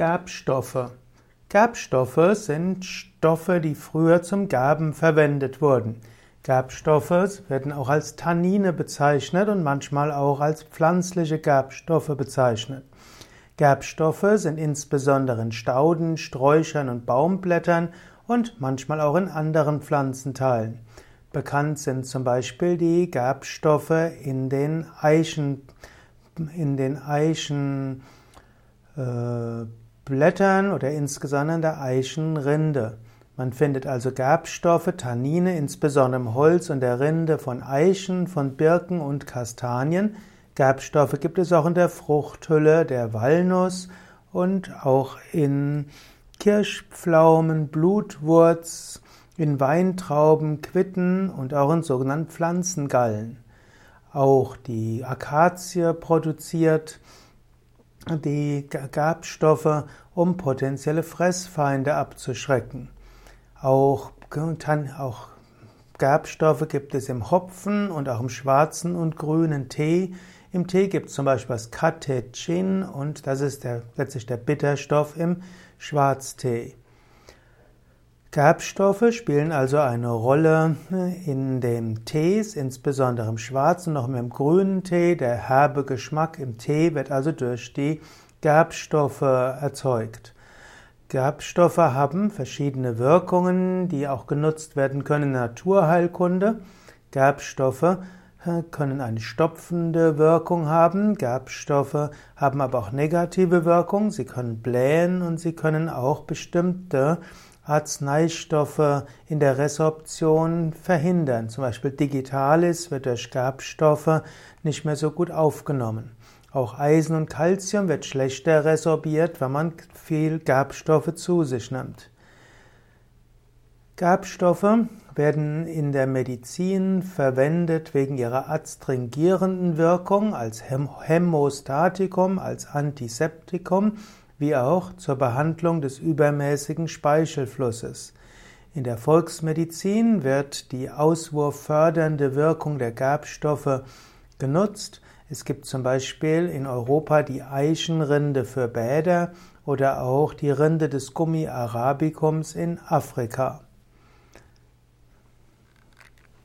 Gerbstoffe. Gerbstoffe sind Stoffe, die früher zum Gerben verwendet wurden. Gerbstoffe werden auch als Tannine bezeichnet und manchmal auch als pflanzliche Gerbstoffe bezeichnet. Gerbstoffe sind insbesondere in Stauden, Sträuchern und Baumblättern und manchmal auch in anderen Pflanzenteilen. Bekannt sind zum Beispiel die Gerbstoffe in den Eichen, in den Eichen äh, Blättern oder insgesamt an der Eichenrinde. Man findet also Gerbstoffe, Tannine, insbesondere im Holz und der Rinde von Eichen, von Birken und Kastanien. Gerbstoffe gibt es auch in der Fruchthülle der Walnuss und auch in Kirschpflaumen, Blutwurz, in Weintrauben, Quitten und auch in sogenannten Pflanzengallen. Auch die Akazie produziert die Gerbstoffe, um potenzielle Fressfeinde abzuschrecken. Auch, auch Gerbstoffe gibt es im Hopfen und auch im schwarzen und grünen Tee. Im Tee gibt es zum Beispiel das Catechin und das ist der, letztlich der Bitterstoff im Schwarztee. Gerbstoffe spielen also eine Rolle in den Tees, insbesondere im schwarzen, noch im grünen Tee. Der herbe Geschmack im Tee wird also durch die Gerbstoffe erzeugt. Gerbstoffe haben verschiedene Wirkungen, die auch genutzt werden können in der Naturheilkunde. Gerbstoffe äh, können eine stopfende Wirkung haben. Gerbstoffe haben aber auch negative Wirkungen. Sie können blähen und sie können auch bestimmte Arzneistoffe in der Resorption verhindern. Zum Beispiel Digitalis wird durch Gerbstoffe nicht mehr so gut aufgenommen. Auch Eisen und Calcium wird schlechter resorbiert, wenn man viel Gerbstoffe zu sich nimmt. Gerbstoffe werden in der Medizin verwendet wegen ihrer adstringierenden Wirkung als Hämostatikum, als Antiseptikum wie auch zur Behandlung des übermäßigen Speichelflusses. In der Volksmedizin wird die auswurffördernde Wirkung der Gerbstoffe genutzt. Es gibt zum Beispiel in Europa die Eichenrinde für Bäder oder auch die Rinde des Gummi arabicums in Afrika.